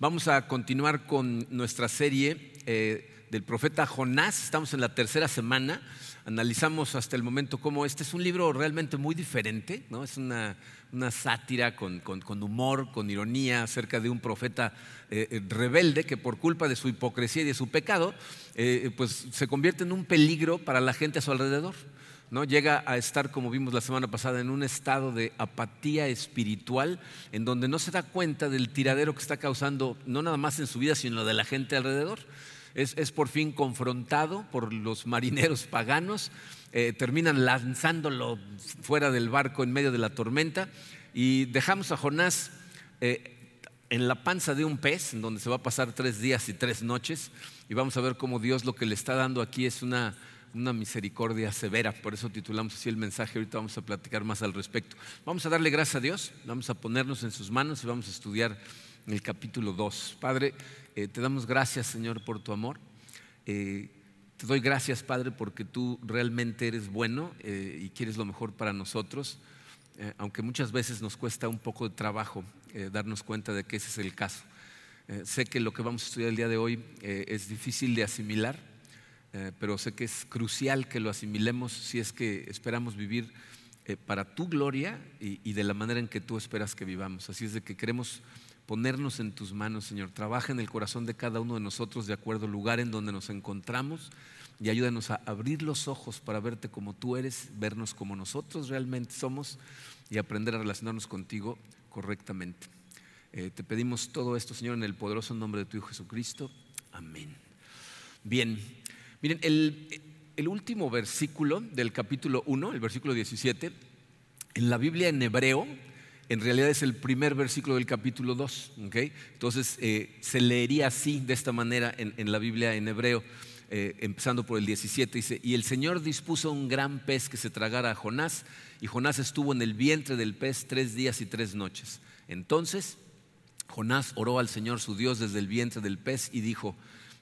Vamos a continuar con nuestra serie eh, del profeta Jonás. Estamos en la tercera semana. Analizamos hasta el momento cómo este es un libro realmente muy diferente, ¿no? es una, sátira con, humor, con ironía acerca de un profeta eh, eh, rebelde que por culpa de su hipocresía y de su pecado, pues se convierte en un peligro para la gente a su alrededor. ¿No? llega a estar, como vimos la semana pasada, en un estado de apatía espiritual, en donde no se da cuenta del tiradero que está causando, no nada más en su vida, sino de la gente alrededor. Es, por fin confrontado por los marineros paganos, eh, terminan lanzándolo fuera del barco en medio de la tormenta y dejamos a Jonás eh, en la panza de un pez, en donde se va a pasar tres días y tres noches, y vamos a ver cómo Dios lo que le está dando aquí es una una misericordia severa. Por eso titulamos así el mensaje. Ahorita vamos a platicar más al respecto. Vamos a darle gracias a Dios, vamos a ponernos en sus manos y vamos a estudiar el capítulo 2. Padre, eh, te damos gracias, Señor, por tu amor. Eh, te doy gracias, Padre, porque tú realmente eres bueno eh, y quieres lo mejor para nosotros, aunque muchas veces nos cuesta un poco de trabajo darnos cuenta de que ese es el caso. sé que lo que vamos a estudiar el día de hoy es difícil de asimilar, eh, pero sé que es crucial que lo asimilemos si es que esperamos vivir eh, para tu gloria y, de la manera en que tú esperas que vivamos. Así es de que queremos ponernos en tus manos, Señor. Trabaja en el corazón de cada uno de nosotros de acuerdo al lugar en donde nos encontramos y ayúdanos a abrir los ojos para verte como tú eres, vernos como nosotros realmente somos y aprender a relacionarnos contigo correctamente. Eh, te pedimos todo esto, Señor, en el poderoso nombre de tu Hijo Jesucristo. Amén. Bien, Miren, el, último versículo del capítulo 1, el versículo 17, en la Biblia en hebreo, en realidad es el primer versículo del capítulo 2. Entonces eh, se leería así, de esta manera, en, la Biblia en hebreo, eh, empezando por el 17. Dice: Y el Señor dispuso un gran pez que se tragara a Jonás, y Jonás estuvo en el vientre del pez tres días y tres noches. Entonces Jonás oró al Señor su Dios desde el vientre del pez y dijo: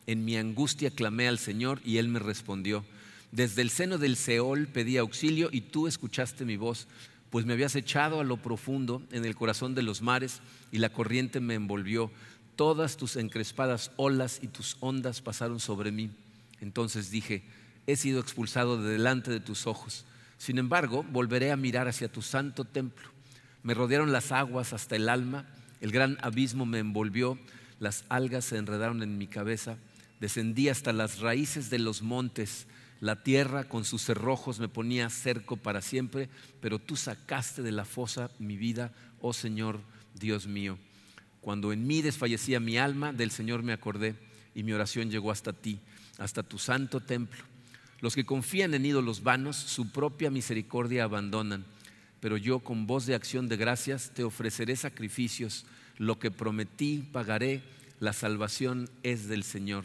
en mi angustia clamé al Señor y Él me respondió. Desde el seno del Seol pedí auxilio y tú escuchaste mi voz, pues me habías echado a lo profundo en el corazón de los mares y la corriente me envolvió. Todas tus encrespadas olas y tus ondas pasaron sobre mí. Entonces dije, he sido expulsado de delante de tus ojos. Sin embargo, volveré a mirar hacia tu santo templo. Me rodearon las aguas hasta el alma, el gran abismo me envolvió, las algas se enredaron en mi cabeza descendí hasta las raíces de los montes. La tierra con sus cerrojos me ponía cerco para siempre, pero tú sacaste de la fosa mi vida, oh Señor Dios mío. Cuando en mí desfallecía mi alma, del Señor me acordé y mi oración llegó hasta ti, hasta tu santo templo. Los que confían en ídolos vanos, su propia misericordia abandonan, pero yo con voz de acción de gracias te ofreceré sacrificios, lo que prometí pagaré, la salvación es del Señor.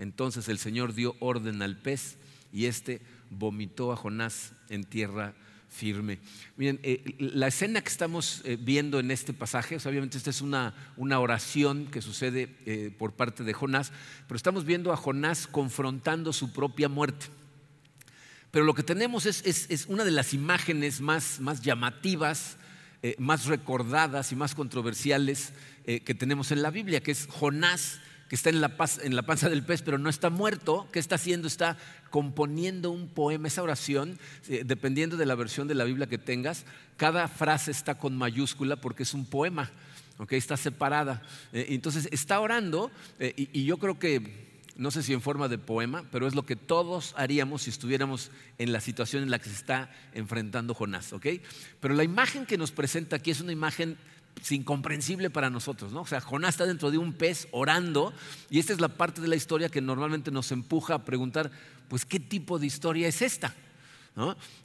Entonces el Señor dio orden al pez y éste vomitó a Jonás en tierra firme. Miren, eh, la escena que estamos eh, viendo en este pasaje, obviamente esta es una, oración que sucede eh, por parte de Jonás, pero estamos viendo a Jonás confrontando su propia muerte. Pero lo que tenemos es, una de las imágenes más, más llamativas, más recordadas y más controversiales que tenemos en la Biblia, que es Jonás que está en la, en la panza del pez, pero no está muerto. ¿Qué está haciendo? Está componiendo un poema. Esa oración, eh, dependiendo de la versión de la Biblia que tengas, cada frase está con mayúscula porque es un poema. ¿okay? Está separada. Eh, entonces está orando eh, y, yo creo que no sé si en forma de poema, pero es lo que todos haríamos si estuviéramos en la situación en la que se está enfrentando Jonás, ¿ok? Pero la imagen que nos presenta aquí es una imagen incomprensible para nosotros. ¿no? O sea, Jonás está dentro de un pez orando y esta es la parte de la historia que normalmente nos empuja a preguntar, pues, ¿qué tipo de historia es esta?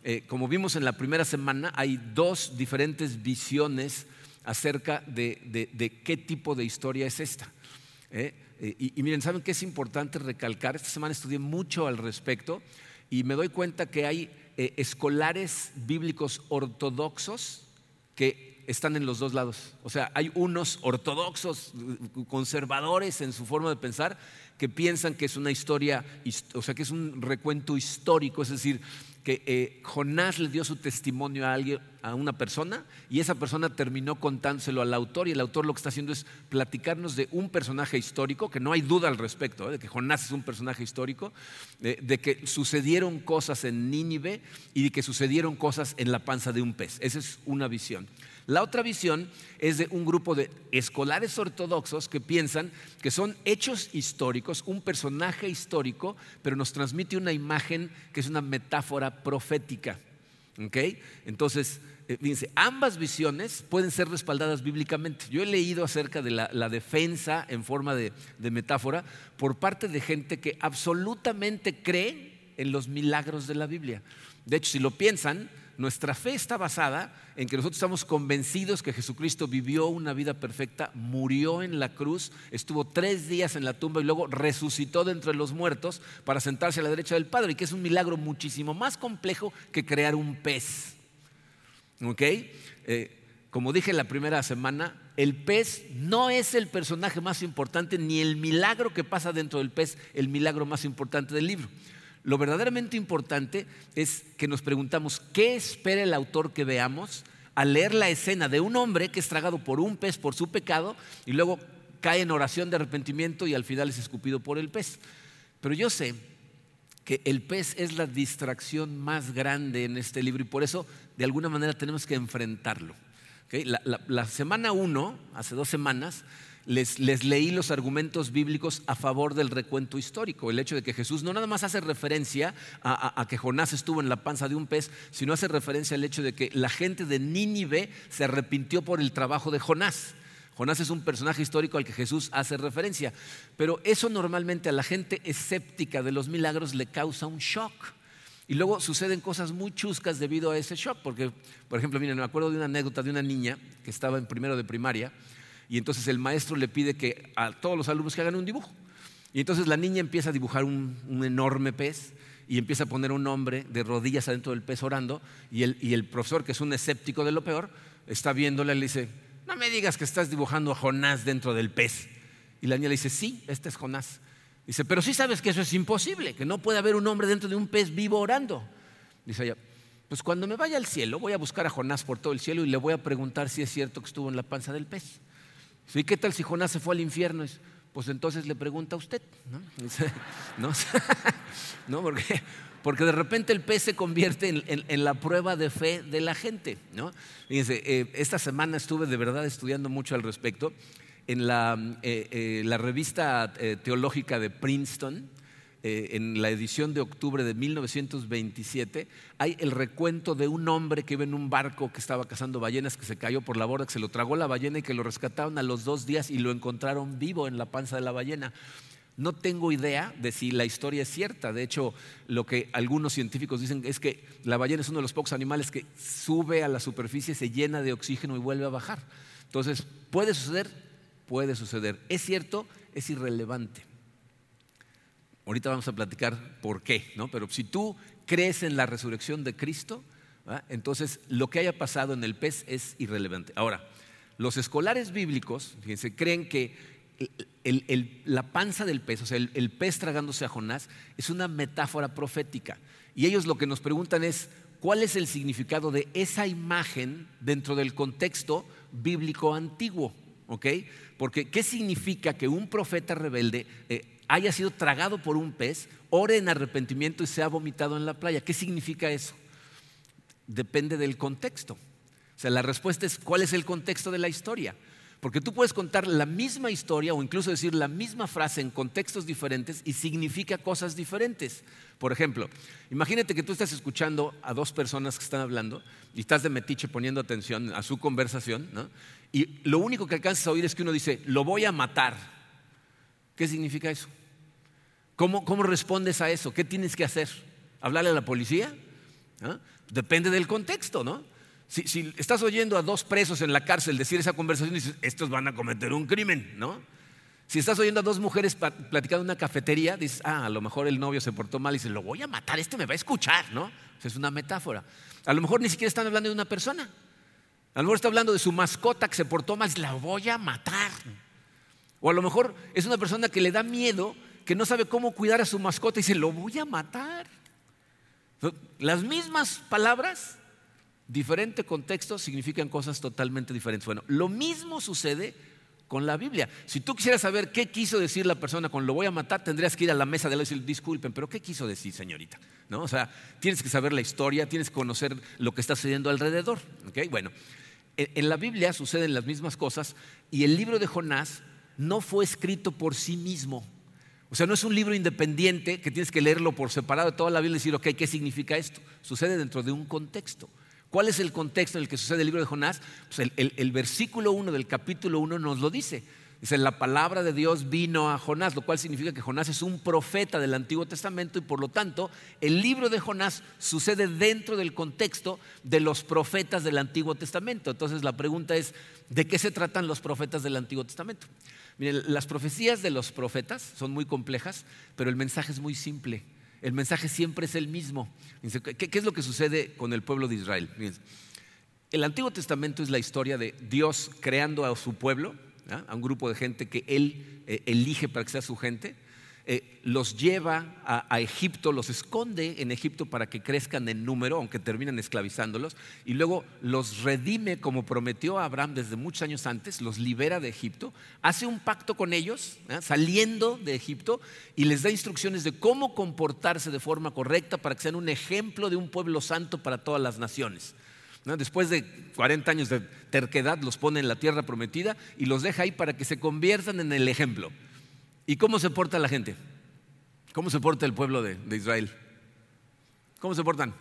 Eh, como vimos en la primera semana, hay dos diferentes visiones acerca de, qué tipo de historia es esta. ¿eh? Eh, y, miren, ¿saben qué es importante recalcar? Esta semana estudié mucho al respecto y me doy cuenta que hay escolares bíblicos ortodoxos que están en los dos lados. O sea, hay unos ortodoxos, conservadores en su forma de pensar, que piensan que es una historia, o sea, que es un recuento histórico, es decir, que eh, Jonás le dio su testimonio a alguien, a una persona, y esa persona terminó contándoselo al autor, y el autor lo que está haciendo es platicarnos de un personaje histórico, que no hay duda al respecto, ¿eh? de que Jonás es un personaje histórico, de que sucedieron cosas en Nínive y de que sucedieron cosas en la panza de un pez. Esa es una visión. La otra visión es de un grupo de escolares ortodoxos que piensan que son hechos históricos, un personaje histórico, pero nos transmite una imagen que es una metáfora profética. Entonces, eh, fíjense, ambas visiones pueden ser respaldadas bíblicamente. Yo he leído acerca de la, defensa en forma de metáfora por parte de gente que absolutamente cree en los milagros de la Biblia. De hecho, si lo piensan, nuestra fe está basada en que nosotros estamos convencidos que Jesucristo vivió una vida perfecta, murió en la cruz, estuvo tres días en la tumba y luego resucitó de entre los muertos para sentarse a la derecha del Padre, y que es un milagro muchísimo más complejo que crear un pez. ¿Ok? Eh, como dije la primera semana, el pez no es el personaje más importante, ni el milagro que pasa dentro del pez, el milagro más importante del libro. Lo verdaderamente importante es que nos preguntamos qué espera el autor que veamos al leer la escena de un hombre que es tragado por un pez por su pecado y luego cae en oración de arrepentimiento y al final es escupido por el pez. Pero yo sé que el pez es la distracción más grande en este libro y por eso de alguna manera tenemos que enfrentarlo. La, semana uno, hace dos semanas, les, leí los argumentos bíblicos a favor del recuento histórico. El hecho de que Jesús no nada más hace referencia a, que Jonás estuvo en la panza de un pez, sino hace referencia al hecho de que la gente de Nínive se arrepintió por el trabajo de Jonás. Jonás es un personaje histórico al que Jesús hace referencia. Pero eso normalmente a la gente escéptica de los milagros le causa un shock. Y luego suceden cosas muy chuscas debido a ese shock. Porque, por ejemplo, miren, me acuerdo de una anécdota de una niña que estaba en primero de primaria y entonces el maestro le pide que a todos los alumnos que hagan un dibujo. Y entonces la niña empieza a dibujar un, enorme pez y empieza a poner un hombre de rodillas adentro del pez orando y el, y el profesor, que es un escéptico de lo peor, está viéndola y le dice, no me digas que estás dibujando a Jonás dentro del pez. Y la niña le dice, sí, este es Jonás. Dice, pero sí sabes que eso es imposible, que no puede haber un hombre dentro de un pez vivo orando. Dice ella, pues cuando me vaya al cielo voy a buscar a Jonás por todo el cielo y le voy a preguntar si es cierto que estuvo en la panza del pez. ¿Y qué tal si Jonás se fue al infierno? Pues entonces le pregunta a usted, ¿no? ¿No? Porque, porque de repente el pez se convierte en, la prueba de fe de la gente, ¿no? Fíjense, eh, esta semana estuve de verdad estudiando mucho al respecto. En la, eh, eh, la revista teológica de Princeton, eh, en la edición de octubre de 1927, hay el recuento de un hombre que iba en un barco que estaba cazando ballenas, que se cayó por la borda, que se lo tragó la ballena y que lo rescataron a los dos días y lo encontraron vivo en la panza de la ballena. No tengo idea de si la historia es cierta. De hecho, lo que algunos científicos dicen es que la ballena es uno de los pocos animales que sube a la superficie, se llena de oxígeno y vuelve a bajar. Entonces, ¿puede suceder? Puede suceder. ¿Es cierto? Es irrelevante. Ahorita vamos a platicar por qué, ¿no? Pero si tú crees en la resurrección de Cristo, entonces lo que haya pasado en el pez es irrelevante. Ahora, los escolares bíblicos, fíjense, creen que la panza del pez, o sea, el, pez tragándose a Jonás, es una metáfora profética. Y ellos lo que nos preguntan es, ¿cuál es el significado de esa imagen dentro del contexto bíblico antiguo? ¿Ok? Porque, ¿qué significa que un profeta rebelde eh, haya sido tragado por un pez, ore en arrepentimiento y sea vomitado en la playa. ¿Qué significa eso? Depende del contexto. O sea, la respuesta es cuál es el contexto de la historia. Porque tú puedes contar la misma historia o incluso decir la misma frase en contextos diferentes y significa cosas diferentes. Por ejemplo, imagínate que tú estás escuchando a dos personas que están hablando y estás de metiche poniendo atención a su conversación, ¿no? y lo único que alcanzas a oír es que uno dice, lo voy a matar. ¿Qué significa eso? ¿Cómo, respondes a eso? ¿Qué tienes que hacer? ¿Hablarle a la policía? ¿Ah? Depende del contexto, ¿no? Si, estás oyendo a dos presos en la cárcel decir esa conversación, dices, estos van a cometer un crimen, ¿no? Si estás oyendo a dos mujeres platicando en una cafetería, dices, ah, a lo mejor el novio se portó mal y dices, lo voy a matar, este me va a escuchar, ¿no? es una metáfora. A lo mejor ni siquiera están hablando de una persona. A lo mejor está hablando de su mascota que se portó mal, la voy a matar. O a lo mejor es una persona que le da miedo, que no sabe cómo cuidar a su mascota y dice, lo voy a matar. Las mismas palabras, diferente contexto, significan cosas totalmente diferentes. Bueno, lo mismo sucede con la Biblia. Si tú quisieras saber qué quiso decir la persona con lo voy a matar, tendrías que ir a la mesa de él y decir, disculpen, pero ¿qué quiso decir, señorita? ¿No? O sea, tienes que saber la historia, tienes que conocer lo que está sucediendo alrededor. Bueno, en la Biblia suceden las mismas cosas y el libro de Jonás no fue escrito por sí mismo. O sea, no es un libro independiente que tienes que leerlo por separado de toda la Biblia y decir, ok, ¿qué significa esto? Sucede dentro de un contexto. ¿Cuál es el contexto en el que sucede el libro de Jonás? Pues el, versículo 1 del capítulo 1 nos lo dice. Dice, la palabra de Dios vino a Jonás, lo cual significa que Jonás es un profeta del Antiguo Testamento y por lo tanto el libro de Jonás sucede dentro del contexto de los profetas del Antiguo Testamento. Entonces la pregunta es, ¿de qué se tratan los profetas del Antiguo Testamento? Miren, las profecías de los profetas son muy complejas, pero el mensaje es muy simple. El mensaje siempre es el mismo. ¿Qué, es lo que sucede con el pueblo de Israel? el Antiguo Testamento es la historia de Dios creando a su pueblo, a un grupo de gente que Él eh, elige para que sea su gente. Eh, los lleva a, Egipto, los esconde en Egipto para que crezcan en número, aunque terminan esclavizándolos, y luego los redime como prometió a Abraham desde muchos años antes, los libera de Egipto, hace un pacto con ellos, saliendo de Egipto, y les da instrucciones de cómo comportarse de forma correcta para que sean un ejemplo de un pueblo santo para todas las naciones. Después de 40 años de terquedad, los pone en la tierra prometida y los deja ahí para que se conviertan en el ejemplo. ¿Y cómo se porta la gente? ¿Cómo se porta el pueblo de, Israel? ¿Cómo se portan?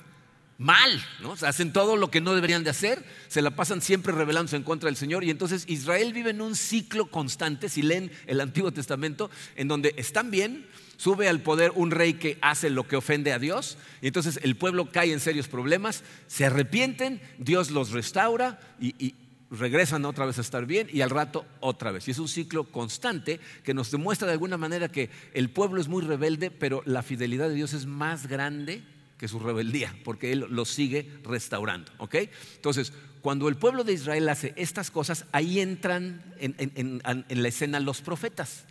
Mal, ¿no? hacen todo lo que no deberían de hacer, se la pasan siempre rebelándose en contra del Señor y entonces Israel vive en un ciclo constante, si leen el Antiguo Testamento, en donde están bien, sube al poder un rey que hace lo que ofende a Dios y entonces el pueblo cae en serios problemas, se arrepienten, Dios los restaura y, regresan otra vez a estar bien y al rato otra vez. Y es un ciclo constante que nos demuestra de alguna manera que el pueblo es muy rebelde, pero la fidelidad de Dios es más grande que su rebeldía, porque Él lo sigue restaurando. ¿ok? Entonces, cuando el pueblo de Israel hace estas cosas, ahí entran en, la escena los profetas.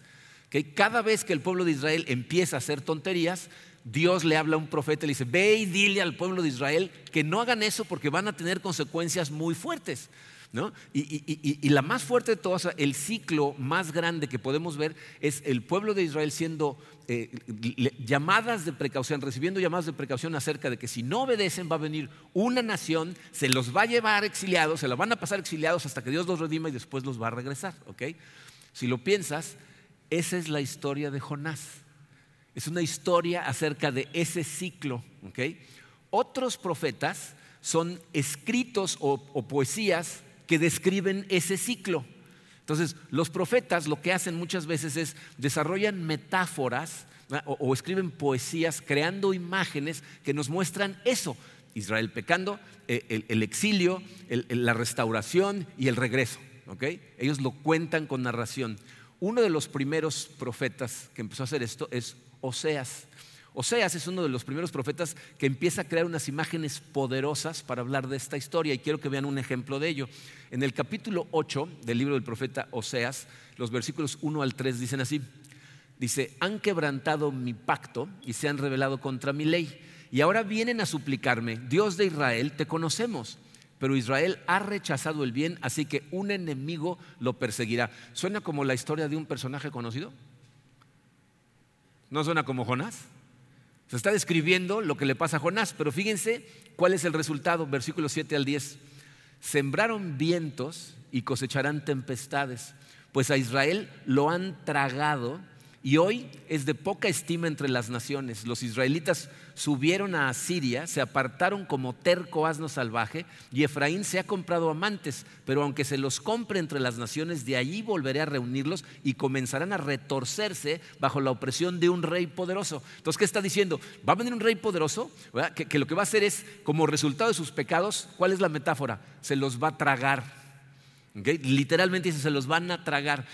Cada vez que el pueblo de Israel empieza a hacer tonterías, Dios le habla a un profeta y le dice, ve y dile al pueblo de Israel que no hagan eso porque van a tener consecuencias muy fuertes. Y, la más fuerte de todas, el ciclo más grande que podemos ver es el pueblo de Israel siendo eh, llamadas de precaución, recibiendo llamadas de precaución acerca de que si no obedecen va a venir una nación, se los va a llevar exiliados, se la van a pasar exiliados hasta que Dios los redima y después los va a regresar. Si lo piensas, esa es la historia de Jonás. Es una historia acerca de ese ciclo. Otros profetas son escritos o poesías que describen ese ciclo. Entonces, los profetas lo que hacen muchas veces es desarrollan metáforas o, escriben poesías creando imágenes que nos muestran eso. Israel pecando, eh, el, exilio, la restauración y el regreso. Ellos lo cuentan con narración. Uno de los primeros profetas que empezó a hacer esto es Oseas. Oseas es uno de los primeros profetas que empieza a crear unas imágenes poderosas para hablar de esta historia y quiero que vean un ejemplo de ello. En el capítulo 8 del libro del profeta Oseas, los versículos 1 al 3 dicen así. Dice, han quebrantado mi pacto y se han rebelado contra mi ley. Y ahora vienen a suplicarme, Dios de Israel, te conocemos. Pero Israel ha rechazado el bien, así que un enemigo lo perseguirá. ¿Suena como la historia de un personaje conocido? ¿No suena como Jonás? Se está describiendo lo que le pasa a Jonás, pero fíjense cuál es el resultado, versículos 7 al 10. Sembraron vientos y cosecharán tempestades, pues a Israel lo han tragado y hoy es de poca estima entre las naciones. Los israelitas subieron a Asiria, se apartaron como terco asno salvaje, y Efraín se ha comprado amantes, pero aunque se los compre entre las naciones, de allí volveré a reunirlos y comenzarán a retorcerse bajo la opresión de un rey poderoso. Entonces, ¿qué está diciendo? Va a venir un rey poderoso, que, que lo que va a hacer es, como resultado de sus pecados, ¿cuál es la metáfora? Se los va a tragar Literalmente dice, se los van a tragar.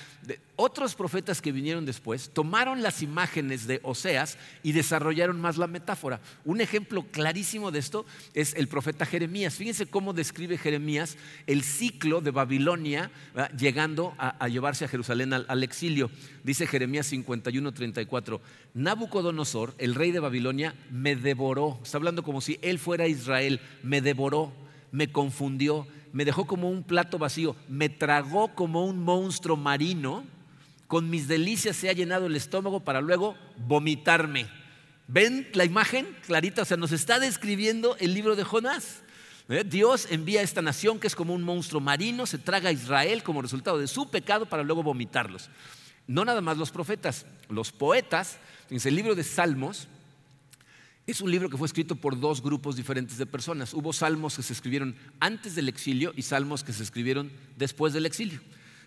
otros profetas que vinieron después tomaron las imágenes de Oseas y desarrollaron más la metáfora. Un ejemplo clarísimo de esto es el profeta Jeremías. Fíjense cómo describe Jeremías el ciclo de Babilonia llegando a, llevarse a Jerusalén al, exilio. Dice Jeremías 51, 34, Nabucodonosor, el rey de Babilonia, me devoró. Está hablando como si él fuera Israel, me devoró, me confundió me dejó como un plato vacío, me tragó como un monstruo marino, con mis delicias se ha llenado el estómago para luego vomitarme. ¿Ven la imagen clarita? O sea, nos está describiendo el libro de Jonás. ¿Eh? Dios envía a esta nación que es como un monstruo marino, se traga a Israel como resultado de su pecado para luego vomitarlos. No nada más los profetas, los poetas, en el libro de Salmos, es un libro que fue escrito por dos grupos diferentes de personas. Hubo salmos que se escribieron antes del exilio y salmos que se escribieron después del exilio.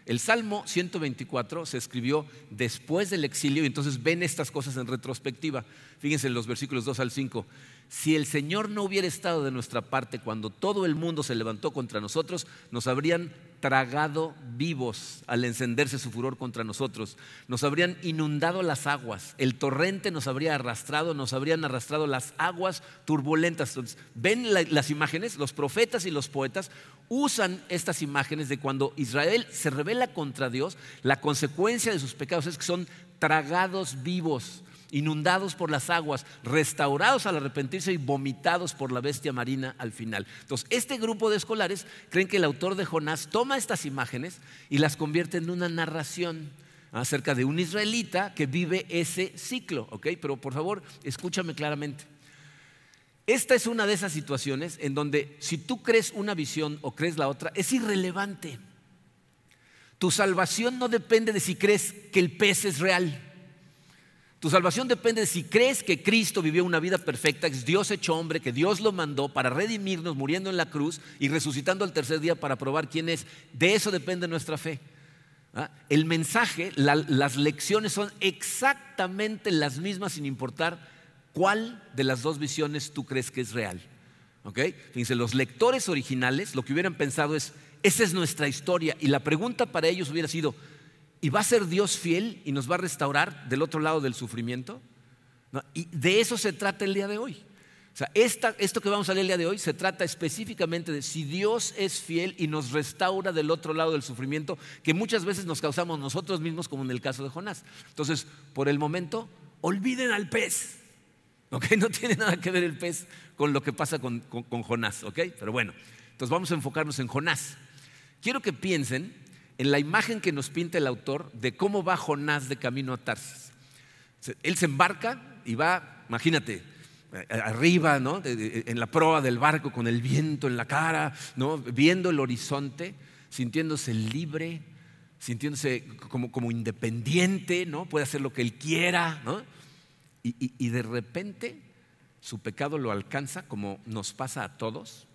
El Salmo 124 se escribió después del exilio y entonces ven estas cosas en retrospectiva. Fíjense en los versículos 2 al 5. Si el Señor no hubiera estado de nuestra parte cuando todo el mundo se levantó contra nosotros, nos habrían tragado vivos al encenderse su furor contra nosotros. Nos habrían inundado las aguas, el torrente nos habría arrastrado, nos habrían arrastrado las aguas turbulentas. Ven las imágenes, los profetas y los poetas usan estas imágenes de cuando Israel se revela contra Dios, la consecuencia de sus pecados es que son tragados vivos inundados por las aguas, restaurados al arrepentirse y vomitados por la bestia marina al final. Entonces, este grupo de escolares creen que el autor de Jonás toma estas imágenes y las convierte en una narración acerca de un israelita que vive ese ciclo, ¿ok? Pero por favor, escúchame claramente. Esta es una de esas situaciones en donde si tú crees una visión o crees la otra, es irrelevante. Tu salvación no depende de si crees que el pez es real. Tu salvación depende de si crees que Cristo vivió una vida perfecta, que es Dios hecho hombre, que Dios lo mandó para redimirnos muriendo en la cruz y resucitando al tercer día para probar quién es. De eso depende nuestra fe. ¿Ah? El mensaje, las lecciones son exactamente las mismas sin importar cuál de las dos visiones tú crees que es real. ¿Ok? Fíjense, los lectores originales lo que hubieran pensado es, esa es nuestra historia y la pregunta para ellos hubiera sido, ¿Y va a ser Dios fiel y nos va a restaurar del otro lado del sufrimiento? Y de eso se trata el día de hoy. O sea, esto que vamos a leer el día de hoy se trata específicamente de si Dios es fiel y nos restaura del otro lado del sufrimiento que muchas veces nos causamos nosotros mismos, como en el caso de Jonás. Entonces, por el momento, olviden al pez. ¿ok? No tiene nada que ver el pez con lo que pasa con, con Jonás. ¿ok? Pero bueno, entonces vamos a enfocarnos en Jonás. Quiero que piensen en la imagen que nos pinta el autor de cómo va Jonás de camino a Tarsis. Él se embarca y va, imagínate, arriba, ¿no? en la proa del barco con el viento en la cara, ¿no? viendo el horizonte, sintiéndose libre, sintiéndose como, independiente, ¿no? puede hacer lo que él quiera, ¿no? y de repente su pecado lo alcanza como nos pasa a todos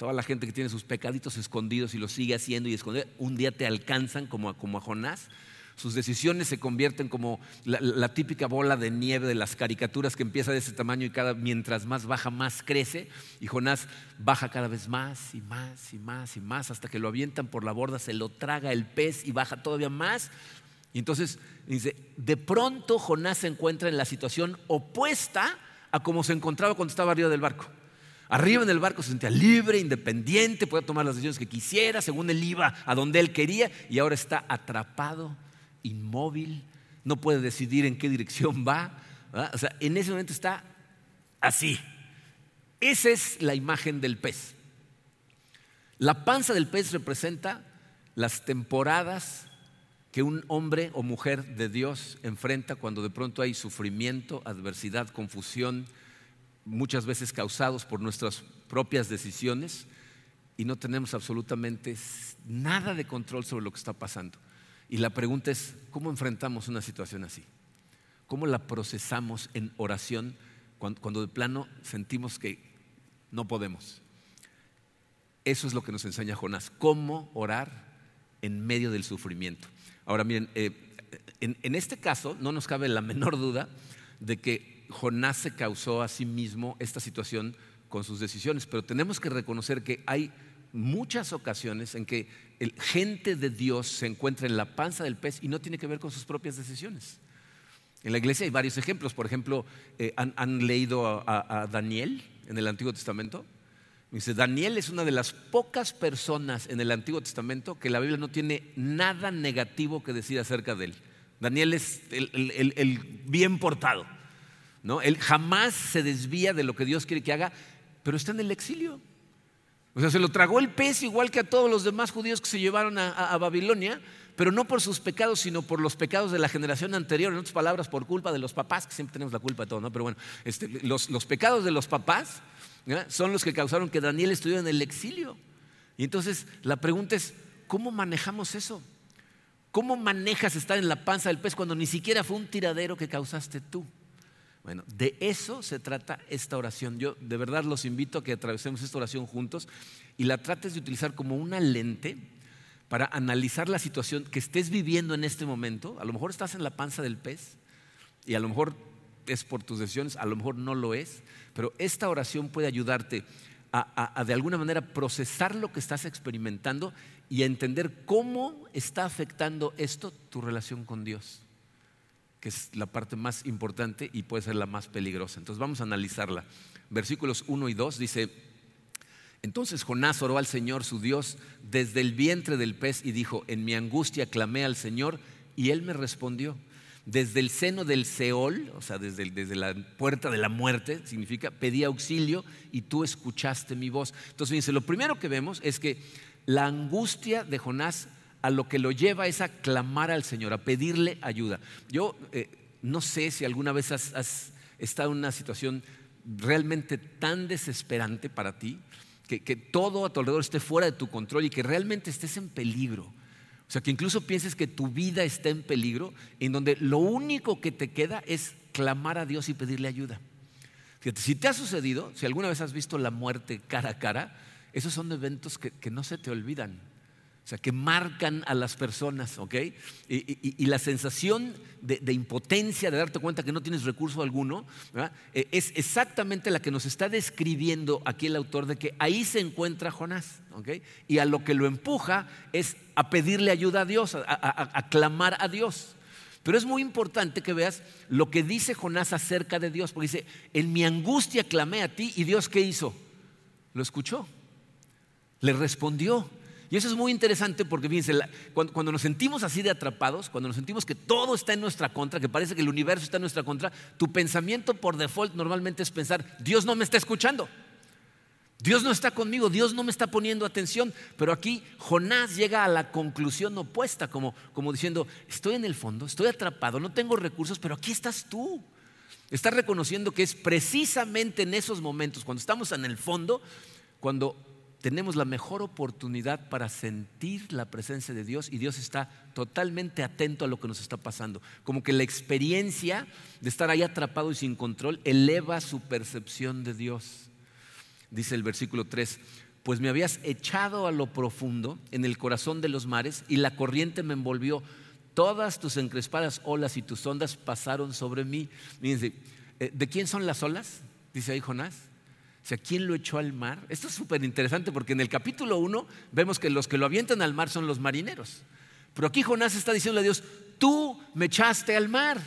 Toda la gente que tiene sus pecaditos escondidos y los sigue haciendo y escondiendo, un día te alcanzan como a, Jonás. Sus decisiones se convierten como la, típica bola de nieve de las caricaturas que empieza de ese tamaño y cada mientras más baja, más crece. Y Jonás baja cada vez más y más y más y más hasta que lo avientan por la borda, se lo traga el pez y baja todavía más. Y entonces dice, de pronto Jonás se encuentra en la situación opuesta a como se encontraba cuando estaba arriba del barco. Arriba en el barco se sentía libre, independiente, podía tomar las decisiones que quisiera, según él iba a donde él quería, y ahora está atrapado, inmóvil, no puede decidir en qué dirección va. O sea, en ese momento está así. Esa es la imagen del pez. La panza del pez representa las temporadas que un hombre o mujer de Dios enfrenta cuando de pronto hay sufrimiento, adversidad, confusión, muchas veces causados por nuestras propias decisiones y no tenemos absolutamente nada de control sobre lo que está pasando. Y la pregunta es, ¿cómo enfrentamos una situación así? ¿Cómo la procesamos en oración cuando, de plano sentimos que no podemos? Eso es lo que nos enseña Jonás, cómo orar en medio del sufrimiento. Ahora miren, eh, en este caso no nos cabe la menor duda de que Jonás se causó a sí mismo esta situación con sus decisiones, pero tenemos que reconocer que hay muchas ocasiones en que el gente de Dios se encuentra en la panza del pez y no tiene que ver con sus propias decisiones. En la iglesia hay varios ejemplos. Por ejemplo, eh, ¿han, leído a, Daniel en el Antiguo Testamento? Dice, Daniel es una de las pocas personas en el Antiguo Testamento que la Biblia no tiene nada negativo que decir acerca de él. Daniel es el, bien portado. ¿No? Él jamás se desvía de lo que Dios quiere que haga, pero está en el exilio. O sea, se lo tragó el pez igual que a todos los demás judíos que se llevaron a Babilonia, pero no por sus pecados, sino por los pecados de la generación anterior, en otras palabras, por culpa de los papás, que siempre tenemos la culpa de todo, ¿no? Pero bueno, este, los, pecados de los papás son los que causaron que Daniel estuviera en el exilio. Y entonces la pregunta es, ¿cómo manejamos eso? ¿Cómo manejas estar en la panza del pez cuando ni siquiera fue un tiradero que causaste tú? Bueno, de eso se trata esta oración. Yo de verdad los invito a que atravesemos esta oración juntos y la trates de utilizar como una lente para analizar la situación que estés viviendo en este momento. A lo mejor estás en la panza del pez y a lo mejor es por tus decisiones, a lo mejor no lo es, pero esta oración puede ayudarte a, de alguna manera procesar lo que estás experimentando y a entender cómo está afectando esto tu relación con Dios, que es la parte más importante y puede ser la más peligrosa. Entonces vamos a analizarla. Versículos 1 y 2 dice, entonces Jonás oró al Señor su Dios desde el vientre del pez y dijo, en mi angustia clamé al Señor y él me respondió. Desde el seno del Seol, o sea, desde, desde la puerta de la muerte, significa, pedí auxilio y tú escuchaste mi voz. Entonces, fíjense, lo primero que vemos es que la angustia de Jonás a lo que lo lleva es a clamar al Señor, a pedirle ayuda. Yo eh, no sé si alguna vez has, estado en una situación realmente tan desesperante para ti, que, todo a tu alrededor esté fuera de tu control y que realmente estés en peligro. O sea, que incluso pienses que tu vida está en peligro, en donde lo único que te queda es clamar a Dios y pedirle ayuda. Si te ha sucedido, si alguna vez has visto la muerte cara a cara, esos son eventos que no se te olvidan. O sea, que marcan a las personas, ¿ok? Y, la sensación de, impotencia, de darte cuenta que no tienes recurso alguno, eh, es exactamente la que nos está describiendo aquí el autor de que ahí se encuentra Jonás, ¿ok? Y a lo que lo empuja es a pedirle ayuda a Dios, a, a clamar a Dios. Pero es muy importante que veas lo que dice Jonás acerca de Dios, porque dice, en mi angustia clamé a ti y Dios qué hizo? Lo escuchó, le respondió. Y eso es muy interesante porque fíjense, cuando, nos sentimos así de atrapados, cuando nos sentimos que todo está en nuestra contra, que parece que el universo está en nuestra contra, tu pensamiento por default normalmente es pensar, Dios no me está escuchando. Dios no está conmigo, Dios no me está poniendo atención. Pero aquí Jonás llega a la conclusión opuesta, como, como diciendo, estoy en el fondo, estoy atrapado, no tengo recursos, pero aquí estás tú. Estás reconociendo que es precisamente en esos momentos, cuando estamos en el fondo, cuando tenemos la mejor oportunidad para sentir la presencia de Dios y Dios está totalmente atento a lo que nos está pasando. Como que la experiencia de estar ahí atrapado y sin control eleva su percepción de Dios. Dice el versículo 3, pues me habías echado a lo profundo en el corazón de los mares y la corriente me envolvió. Todas tus encrespadas olas y tus ondas pasaron sobre mí. Fíjense, eh, ¿de quién son las olas? Dice ahí Jonás o sea, ¿quién lo echó al mar? Esto es súper interesante porque en el capítulo 1 vemos que los que lo avientan al mar son los marineros. Pero aquí Jonás está diciendo a Dios, tú me echaste al mar.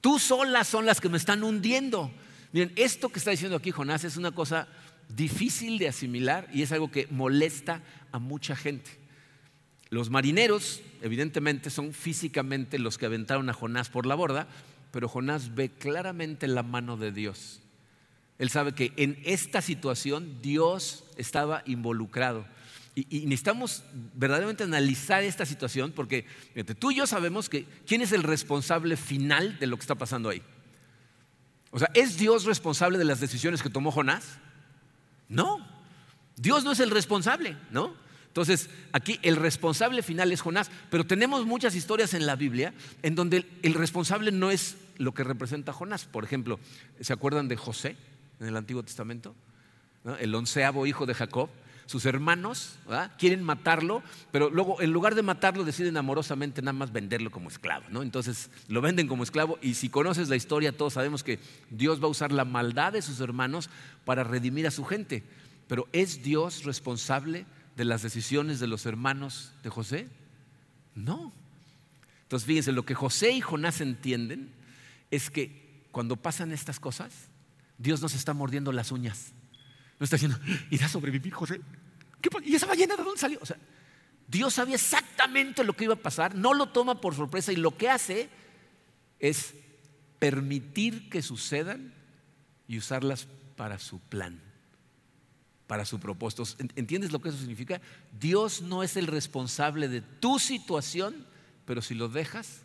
Tú solas son las que me están hundiendo. Miren, esto que está diciendo aquí Jonás es una cosa difícil de asimilar y es algo que molesta a mucha gente. Los marineros, evidentemente, son físicamente los que aventaron a Jonás por la borda, pero Jonás ve claramente la mano de Dios. Él sabe que en esta situación Dios estaba involucrado. Y, necesitamos verdaderamente analizar esta situación porque tú y yo sabemos que quién es el responsable final de lo que está pasando ahí. O sea, ¿es Dios responsable de las decisiones que tomó Jonás? No, Dios no es el responsable, ¿no? Entonces, aquí el responsable final es Jonás, pero tenemos muchas historias en la Biblia en donde el responsable no es lo que representa Jonás. Por ejemplo, ¿se acuerdan de José? En el Antiguo Testamento, el onceavo hijo de Jacob. Sus hermanos quieren matarlo, pero luego en lugar de matarlo deciden amorosamente nada más venderlo como esclavo. ¿no? Entonces lo venden como esclavo y si conoces la historia todos sabemos que Dios va a usar la maldad de sus hermanos para redimir a su gente. Pero ¿es Dios responsable de las decisiones de los hermanos de José? No. Entonces fíjense, lo que José y Jonás entienden es que cuando pasan estas cosas, Dios nos está mordiendo las uñas. No está diciendo, ¿irá a sobrevivir José? ¿Y esa ballena de dónde salió? O sea, Dios sabía exactamente lo que iba a pasar, no lo toma por sorpresa y lo que hace es permitir que sucedan y usarlas para su plan, para su propósito. ¿Entiendes lo que eso significa? Dios no es el responsable de tu situación, pero si lo dejas,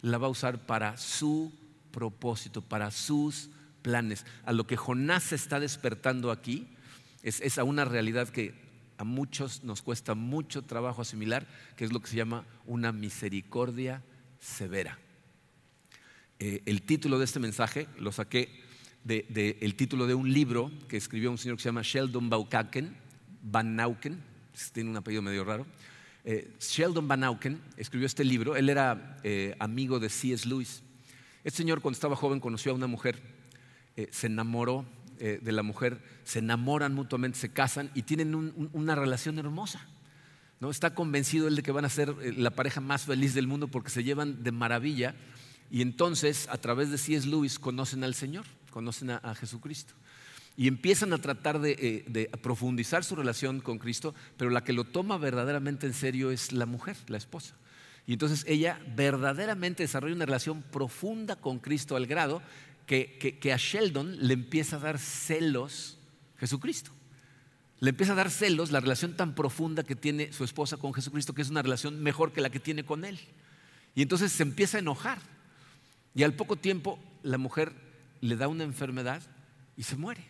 la va a usar para su propósito, para sus planes. A lo que Jonás se está despertando aquí es, a una realidad que a muchos nos cuesta mucho trabajo asimilar, que es lo que se llama una misericordia severa. Eh, el título de este mensaje lo saqué del título de un libro que escribió un señor que se llama Sheldon Baukaken, Van Nauken, tiene un apellido medio raro. Eh, Sheldon Van Nauken escribió este libro, él era eh, amigo de C.S. Lewis. Este señor cuando estaba joven conoció a una mujer, se enamoró de la mujer, se enamoran mutuamente, se casan y tienen una relación hermosa. ¿no? Está convencido él de que van a ser la pareja más feliz del mundo porque se llevan de maravilla y entonces, a través de C.S. Lewis, conocen al Señor, conocen a, Jesucristo. Y empiezan a tratar de, de, profundizar su relación con Cristo, pero la que lo toma verdaderamente en serio es la mujer, la esposa. Y entonces ella verdaderamente desarrolla una relación profunda con Cristo al grado que, a Sheldon le empieza a dar celos Jesucristo. Le empieza a dar celos la relación tan profunda que tiene su esposa con Jesucristo, que es una relación mejor que la que tiene con él. Y entonces se empieza a enojar y al poco tiempo la mujer le da una enfermedad y se muere.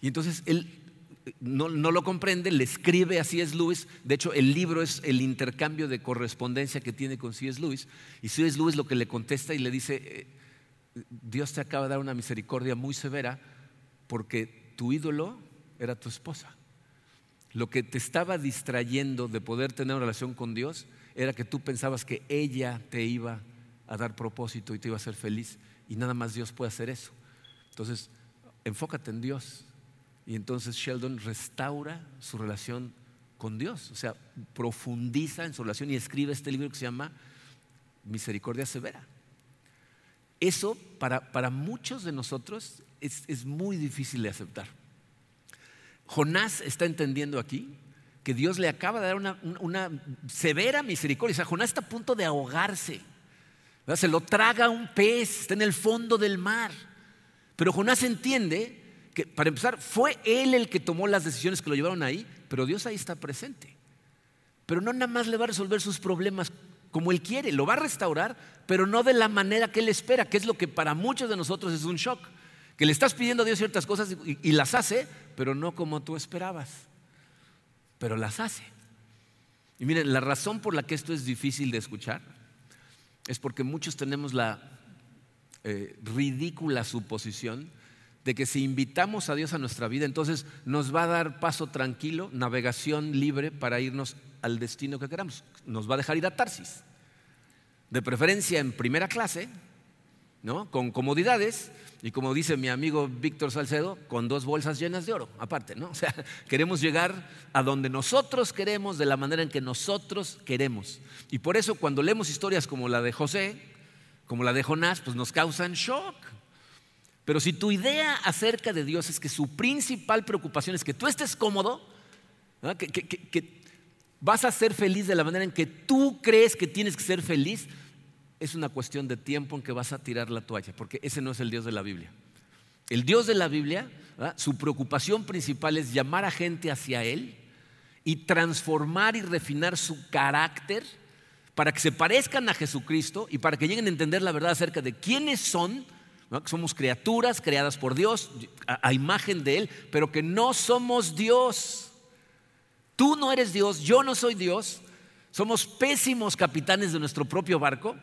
Y entonces él no, lo comprende, le escribe a C.S. Lewis. De hecho, el libro es el intercambio de correspondencia que tiene con C.S. Lewis. Y C.S. Lewis lo que le contesta y le dice, eh, Dios te acaba de dar una misericordia muy severa porque tu ídolo era tu esposa. Lo que te estaba distrayendo de poder tener una relación con Dios era que tú pensabas que ella te iba a dar propósito y te iba a hacer feliz. Y nada más Dios puede hacer eso. Entonces, enfócate en Dios. Y entonces Sheldon restaura su relación con Dios. O sea, profundiza en su relación y escribe este libro que se llama Misericordia Severa. Eso para, para muchos de nosotros es, es muy difícil de aceptar. Jonás está entendiendo aquí que Dios le acaba de dar una, una, severa misericordia. O sea, Jonás está a punto de ahogarse. Se lo traga un pez, está en el fondo del mar. Pero Jonás entiende que, para empezar, fue él el que tomó las decisiones que lo llevaron ahí, pero Dios ahí está presente. Pero no nada más le va a resolver sus problemas como él quiere, lo va a restaurar, pero no de la manera que él espera, que es lo que para muchos de nosotros es un shock. Que le estás pidiendo a Dios ciertas cosas y, las hace, pero no como tú esperabas. Pero las hace. Y miren, la razón por la que esto es difícil de escuchar es porque muchos tenemos la eh, ridícula suposición de que si invitamos a Dios a nuestra vida, entonces nos va a dar paso tranquilo, navegación libre para irnos al destino que queramos. Nos va a dejar ir a Tarsis. De preferencia en primera clase, ¿no? con comodidades y como dice mi amigo Víctor Salcedo, con dos bolsas llenas de oro, aparte, ¿no? O sea, queremos llegar a donde nosotros queremos, de la manera en que nosotros queremos. Y por eso cuando leemos historias como la de José, como la de Jonás, pues nos causan shock. Pero si tu idea acerca de Dios es que su principal preocupación es que tú estés cómodo, que, que vas a ser feliz de la manera en que tú crees que tienes que ser feliz, es una cuestión de tiempo en que vas a tirar la toalla, porque ese no es el Dios de la Biblia. El Dios de la Biblia, su preocupación principal es llamar a gente hacia Él y transformar y refinar su carácter para que se parezcan a Jesucristo y para que lleguen a entender la verdad acerca de quiénes son, somos criaturas creadas por Dios a imagen de Él, pero que no somos Dios. Tú no eres Dios, yo no soy Dios, somos pésimos capitanes de nuestro propio barco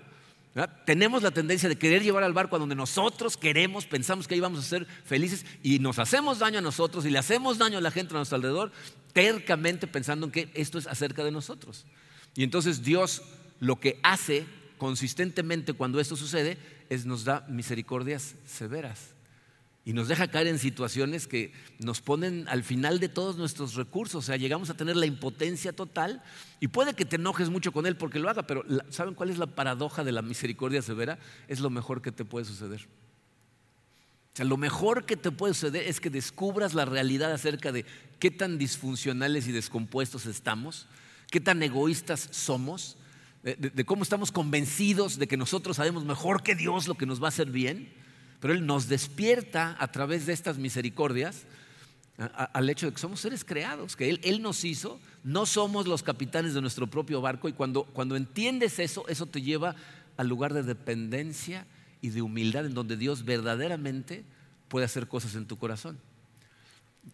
tenemos la tendencia de querer llevar al barco a donde nosotros queremos, pensamos que ahí vamos a ser felices y nos hacemos daño a nosotros y le hacemos daño a la gente a nuestro alrededor, tercamente pensando en que esto es acerca de nosotros. Y entonces Dios lo que hace consistentemente cuando esto sucede es nos da misericordias severas. Y nos deja caer en situaciones que nos ponen al final de todos nuestros recursos. O sea, llegamos a tener la impotencia total y puede que te enojes mucho con Él porque lo haga, pero ¿saben cuál es la paradoja de la misericordia severa? Es lo mejor que te puede suceder. O sea, lo mejor que te puede suceder es que descubras la realidad acerca de qué tan disfuncionales y descompuestos estamos, qué tan egoístas somos, de, cómo estamos convencidos de que nosotros sabemos mejor que Dios lo que nos va a hacer bien pero Él nos despierta a través de estas misericordias al hecho de que somos seres creados, que él, él, nos hizo, no somos los capitanes de nuestro propio barco y cuando, cuando entiendes eso, eso te lleva al lugar de dependencia y de humildad en donde Dios verdaderamente puede hacer cosas en tu corazón.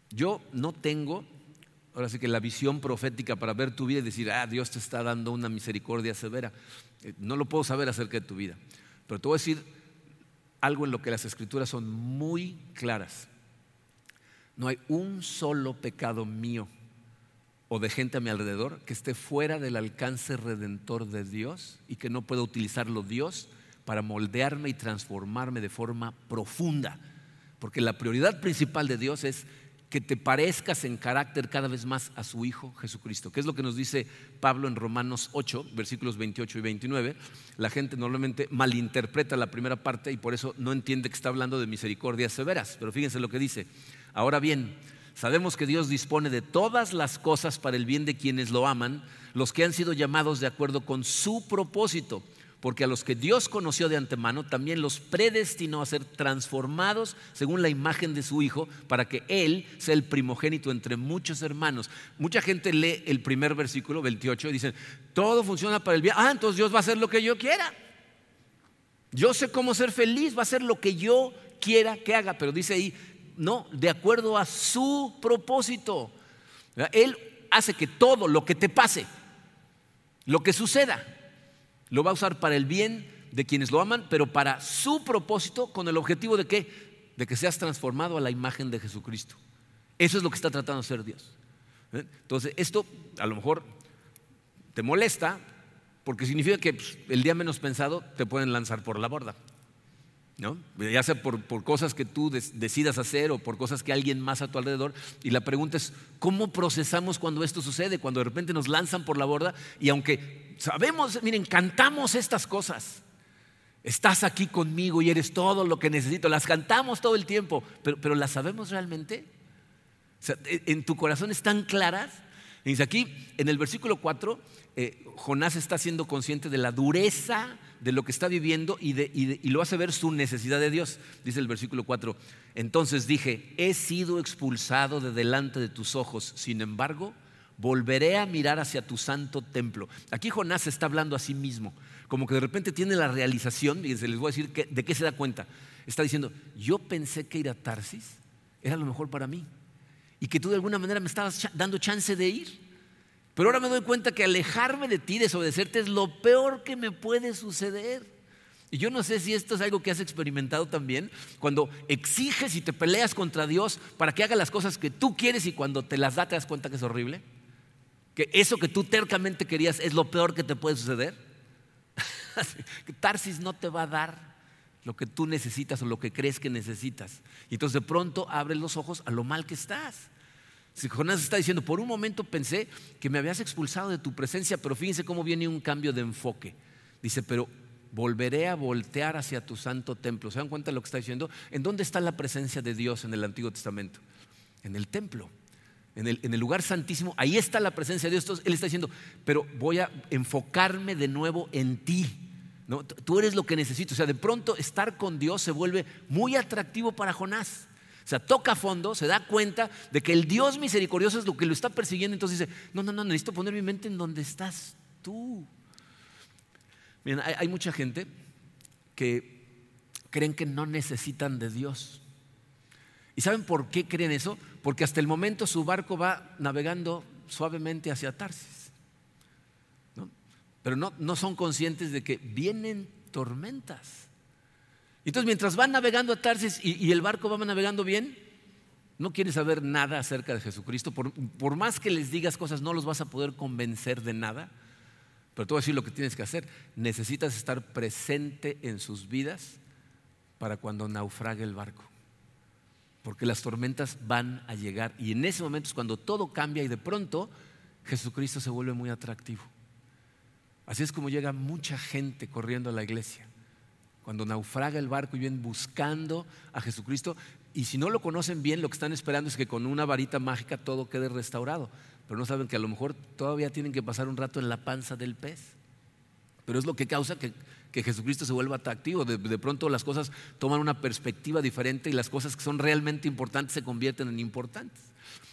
Yo no tengo, ahora sí que la visión profética para ver tu vida y decir, ah, Dios te está dando una misericordia severa. Eh, no lo puedo saber acerca de tu vida, pero te voy a decir algo en lo que las escrituras son muy claras. No hay un solo pecado mío o de gente a mi alrededor que esté fuera del alcance redentor de Dios y que no pueda utilizarlo Dios para moldearme y transformarme de forma profunda. Porque la prioridad principal de Dios es que te parezcas en carácter cada vez más a su Hijo Jesucristo, que es lo que nos dice Pablo en Romanos 8, versículos 28 y 29. La gente normalmente malinterpreta la primera parte y por eso no entiende que está hablando de misericordias severas, pero fíjense lo que dice. Ahora bien, sabemos que Dios dispone de todas las cosas para el bien de quienes lo aman, los que han sido llamados de acuerdo con su propósito porque a los que Dios conoció de antemano también los predestinó a ser transformados según la imagen de su Hijo, para que Él sea el primogénito entre muchos hermanos. Mucha gente lee el primer versículo 28 y dicen, todo funciona para el bien. Ah, entonces Dios va a hacer lo que yo quiera. Yo sé cómo ser feliz, va a hacer lo que yo quiera que haga, pero dice ahí, no, de acuerdo a su propósito. Él hace que todo lo que te pase, lo que suceda, lo va a usar para el bien de quienes lo aman, pero para su propósito, con el objetivo de que, de que seas transformado a la imagen de Jesucristo. Eso es lo que está tratando de hacer Dios. ¿Eh? Entonces, esto a lo mejor te molesta porque significa que pues, el día menos pensado te pueden lanzar por la borda. ¿No? Ya sea por, cosas que tú decidas hacer o por cosas que alguien más a tu alrededor. Y la pregunta es, ¿cómo procesamos cuando esto sucede? Cuando de repente nos lanzan por la borda y aunque sabemos, miren, cantamos estas cosas. Estás aquí conmigo y eres todo lo que necesito. Las cantamos todo el tiempo, pero, pero ¿las sabemos realmente? E, ¿En tu corazón están claras? dice aquí, en el versículo 4, eh, Jonás está siendo consciente de la dureza de lo que está viviendo y, lo hace ver su necesidad de Dios. Dice el versículo 4, entonces dije, he sido expulsado de delante de tus ojos, sin embargo, volveré a mirar hacia tu santo templo. Aquí Jonás está hablando a sí mismo, como que de repente tiene la realización, y les voy a decir de qué se da cuenta. Está diciendo, yo pensé que ir a Tarsis era lo mejor para mí, y que tú de alguna manera me estabas dando chance de ir. Pero ahora me doy cuenta que alejarme de ti, desobedecerte, es lo peor que me puede suceder. Y yo no sé si esto es algo que has experimentado también, cuando exiges y te peleas contra Dios para que haga las cosas que tú quieres y cuando te las da te das cuenta que es horrible que eso que tú tercamente querías es lo peor que te puede suceder. Tarsis no te va a dar lo que tú necesitas o lo que crees que necesitas. Y entonces de pronto abres los ojos a lo mal que estás. Si Jonás está diciendo, por un momento pensé que me habías expulsado de tu presencia, pero fíjense cómo viene un cambio de enfoque. Dice, pero volveré a voltear hacia tu santo templo. ¿Se dan cuenta de lo que está diciendo? ¿En dónde está la presencia de Dios en el Antiguo Testamento? En el templo en el, lugar santísimo, ahí está la presencia de Dios. él está diciendo, pero voy a enfocarme de nuevo en ti. Tú eres lo que necesito. O sea, de pronto estar con Dios se vuelve muy atractivo para Jonás. O sea, toca fondo, se da cuenta de que el Dios misericordioso es lo que lo está persiguiendo. Entonces dice, no, no, no, necesito poner mi mente en donde estás tú. Miren, hay mucha gente que creen que no necesitan de Dios. ¿Y saben por qué creen eso? Porque hasta el momento su barco va navegando suavemente hacia Tarsis. Pero no, no son conscientes de que vienen tormentas. Entonces, mientras van navegando a Tarsis y, el barco va navegando bien, no quieren saber nada acerca de Jesucristo. Por, por, más que les digas cosas, no los vas a poder convencer de nada. Pero te voy a decir lo que tienes que hacer. Necesitas estar presente en sus vidas para cuando naufrague el barco. porque las tormentas van a llegar. Y en ese momento es cuando todo cambia y de pronto Jesucristo se vuelve muy atractivo. Así es como llega mucha gente corriendo a la iglesia. Cuando naufraga el barco y vienen buscando a Jesucristo, y si no lo conocen bien, lo que están esperando es que con una varita mágica todo quede restaurado. Pero no saben que a lo mejor todavía tienen que pasar un rato en la panza del pez. Pero es lo que causa que, Jesucristo se vuelva atractivo. De, de, pronto las cosas toman una perspectiva diferente y las cosas que son realmente importantes se convierten en importantes.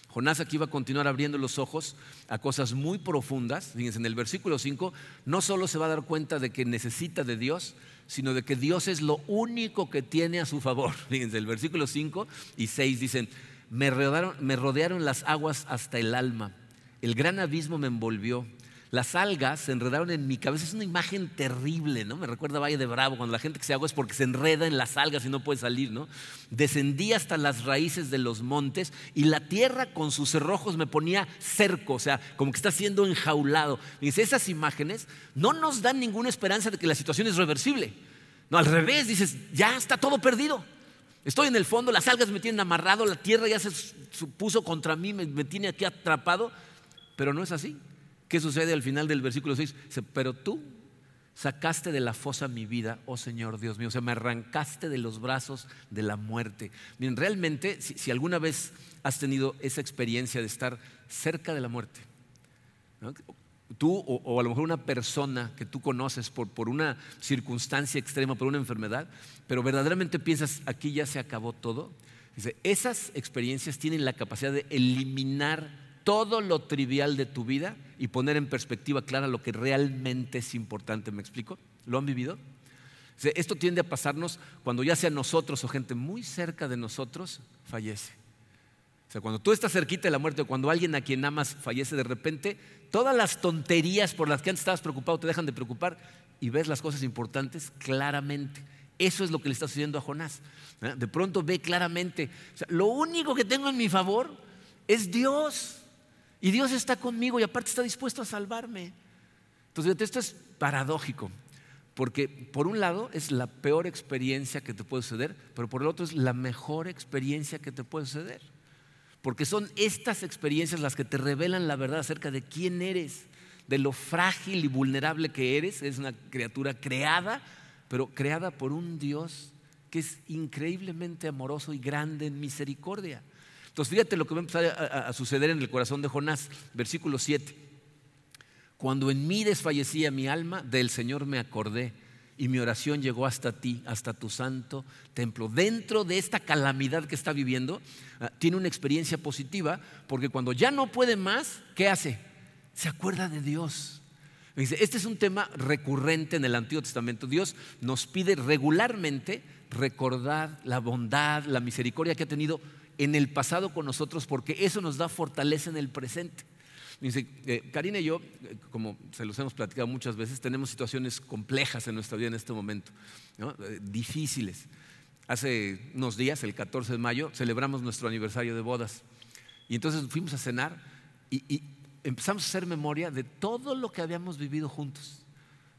Jonás aquí va a continuar abriendo los ojos a cosas muy profundas. Fíjense, en el versículo 5 no solo se va a dar cuenta de que necesita de Dios, sino de que Dios es lo único que tiene a su favor. Fíjense, el versículo 5 y 6 dicen, me rodearon, me rodearon las aguas hasta el alma, el gran abismo me envolvió las algas se enredaron en mi cabeza. Es una imagen terrible, ¿no? Me recuerda a Valle de Bravo, cuando la gente que se agua es porque se enreda en las algas y no puede salir, ¿no? Descendí hasta las raíces de los montes y la tierra con sus cerrojos me ponía cerco, o sea, como que está siendo enjaulado. Y dice, esas imágenes no nos dan ninguna esperanza de que la situación es reversible. No, al revés, dices, ya está todo perdido. Estoy en el fondo, las algas me tienen amarrado, la tierra ya se puso contra mí, me tiene aquí atrapado, pero no es así. ¿Qué sucede al final del versículo 6? pero tú sacaste de la fosa mi vida, oh Señor Dios mío, o sea, me arrancaste de los brazos de la muerte. Miren, realmente, si, alguna vez has tenido esa experiencia de estar cerca de la muerte, tú o, a lo mejor una persona que tú conoces por, por una circunstancia extrema, por una enfermedad, pero verdaderamente piensas, aquí ya se acabó todo. Dice, esas experiencias tienen la capacidad de eliminar todo lo trivial de tu vida y poner en perspectiva clara lo que realmente es importante. ¿Me explico? ¿Lo han vivido? Esto tiende a pasarnos cuando ya sea nosotros o gente muy cerca de nosotros fallece. O sea, cuando tú estás cerquita de la muerte o cuando alguien a quien amas fallece de repente, todas las tonterías por las que antes estabas preocupado te dejan de preocupar y ves las cosas importantes claramente. Eso es lo que le está sucediendo a Jonás. De pronto ve claramente, lo único que tengo en mi favor es Dios. Y Dios está conmigo y aparte está dispuesto a salvarme. Entonces, esto es paradójico, porque por un lado es la peor experiencia que te puede suceder, pero por el otro es la mejor experiencia que te puede suceder. Porque son estas experiencias las que te revelan la verdad acerca de quién eres, de lo frágil y vulnerable que eres. Es una criatura creada, pero creada por un Dios que es increíblemente amoroso y grande en misericordia. Entonces fíjate lo que va a empezar a, suceder en el corazón de Jonás, versículo 7. Cuando en mí desfallecía mi alma, del Señor me acordé y mi oración llegó hasta ti, hasta tu santo templo. Dentro de esta calamidad que está viviendo, ah, tiene una experiencia positiva porque cuando ya no puede más, ¿qué hace? Se acuerda de Dios. Este es un tema recurrente en el Antiguo Testamento. Dios nos pide regularmente recordar la bondad, la misericordia que ha tenido en el pasado con nosotros porque eso nos da fortaleza en el presente. Dice, eh, Karina y yo, eh, como se los hemos platicado muchas veces, tenemos situaciones complejas en nuestra vida en este momento, eh, difíciles. Hace unos días, el 14 de mayo, celebramos nuestro aniversario de bodas. Y entonces fuimos a cenar y, y empezamos a hacer memoria de todo lo que habíamos vivido juntos.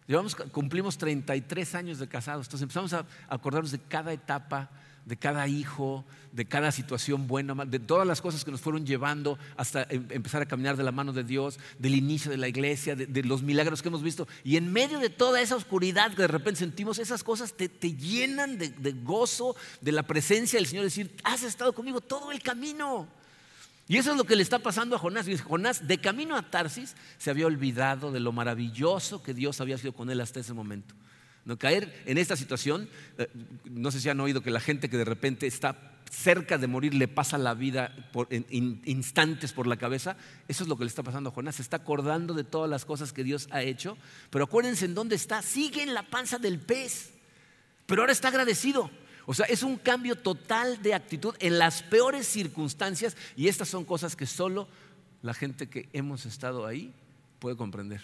Llevamos, cumplimos 33 años de casados, entonces empezamos a acordarnos de cada etapa de cada hijo, de cada situación buena, de todas las cosas que nos fueron llevando hasta em, empezar a caminar de la mano de Dios, del inicio de la iglesia, de, los milagros que hemos visto. Y en medio de toda esa oscuridad que de repente sentimos, esas cosas te, llenan de, de, gozo, de la presencia del Señor, decir, has estado conmigo todo el camino. Y eso es lo que le está pasando a Jonás. Jonás, de camino a Tarsis, se había olvidado de lo maravilloso que Dios había sido con él hasta ese momento. ¿No? Caer en esta situación, eh, no sé si han oído que la gente que de repente está cerca de morir le pasa la vida por, en, instantes por la cabeza, eso es lo que le está pasando a Jonás, se está acordando de todas las cosas que Dios ha hecho, pero acuérdense en dónde está, sigue en la panza del pez, pero ahora está agradecido. O sea, es un cambio total de actitud en las peores circunstancias y estas son cosas que solo la gente que hemos estado ahí puede comprender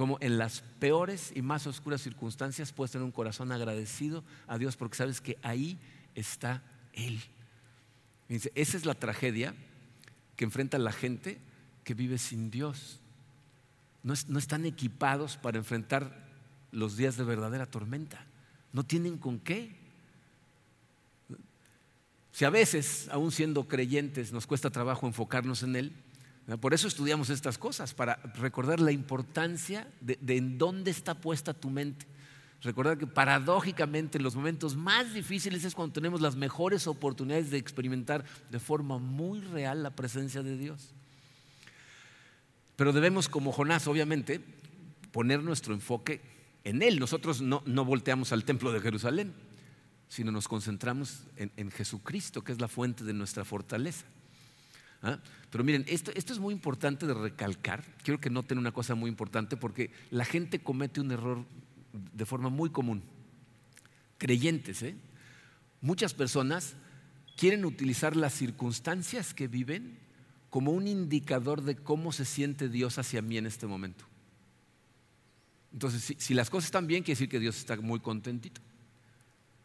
como en las peores y más oscuras circunstancias puedes tener un corazón agradecido a Dios porque sabes que ahí está Él. esa es la tragedia que enfrenta la gente que vive sin Dios. No, no están equipados para enfrentar los días de verdadera tormenta. No tienen con qué. Si a veces, aún siendo creyentes, nos cuesta trabajo enfocarnos en Él, por eso estudiamos estas cosas, para recordar la importancia de, en dónde está puesta tu mente. Recordar que paradójicamente en los momentos más difíciles es cuando tenemos las mejores oportunidades de experimentar de forma muy real la presencia de Dios. Pero debemos, como Jonás, obviamente, poner nuestro enfoque en Él. Nosotros no, volteamos al templo de Jerusalén, sino nos concentramos en, Jesucristo, que es la fuente de nuestra fortaleza. ¿Ah? Pero miren, esto, esto, es muy importante de recalcar. Quiero que noten una cosa muy importante porque la gente comete un error de forma muy común. Creyentes, ¿eh? Muchas personas quieren utilizar las circunstancias que viven como un indicador de cómo se siente Dios hacia mí en este momento. Entonces, si, las cosas están bien, quiere decir que Dios está muy contentito.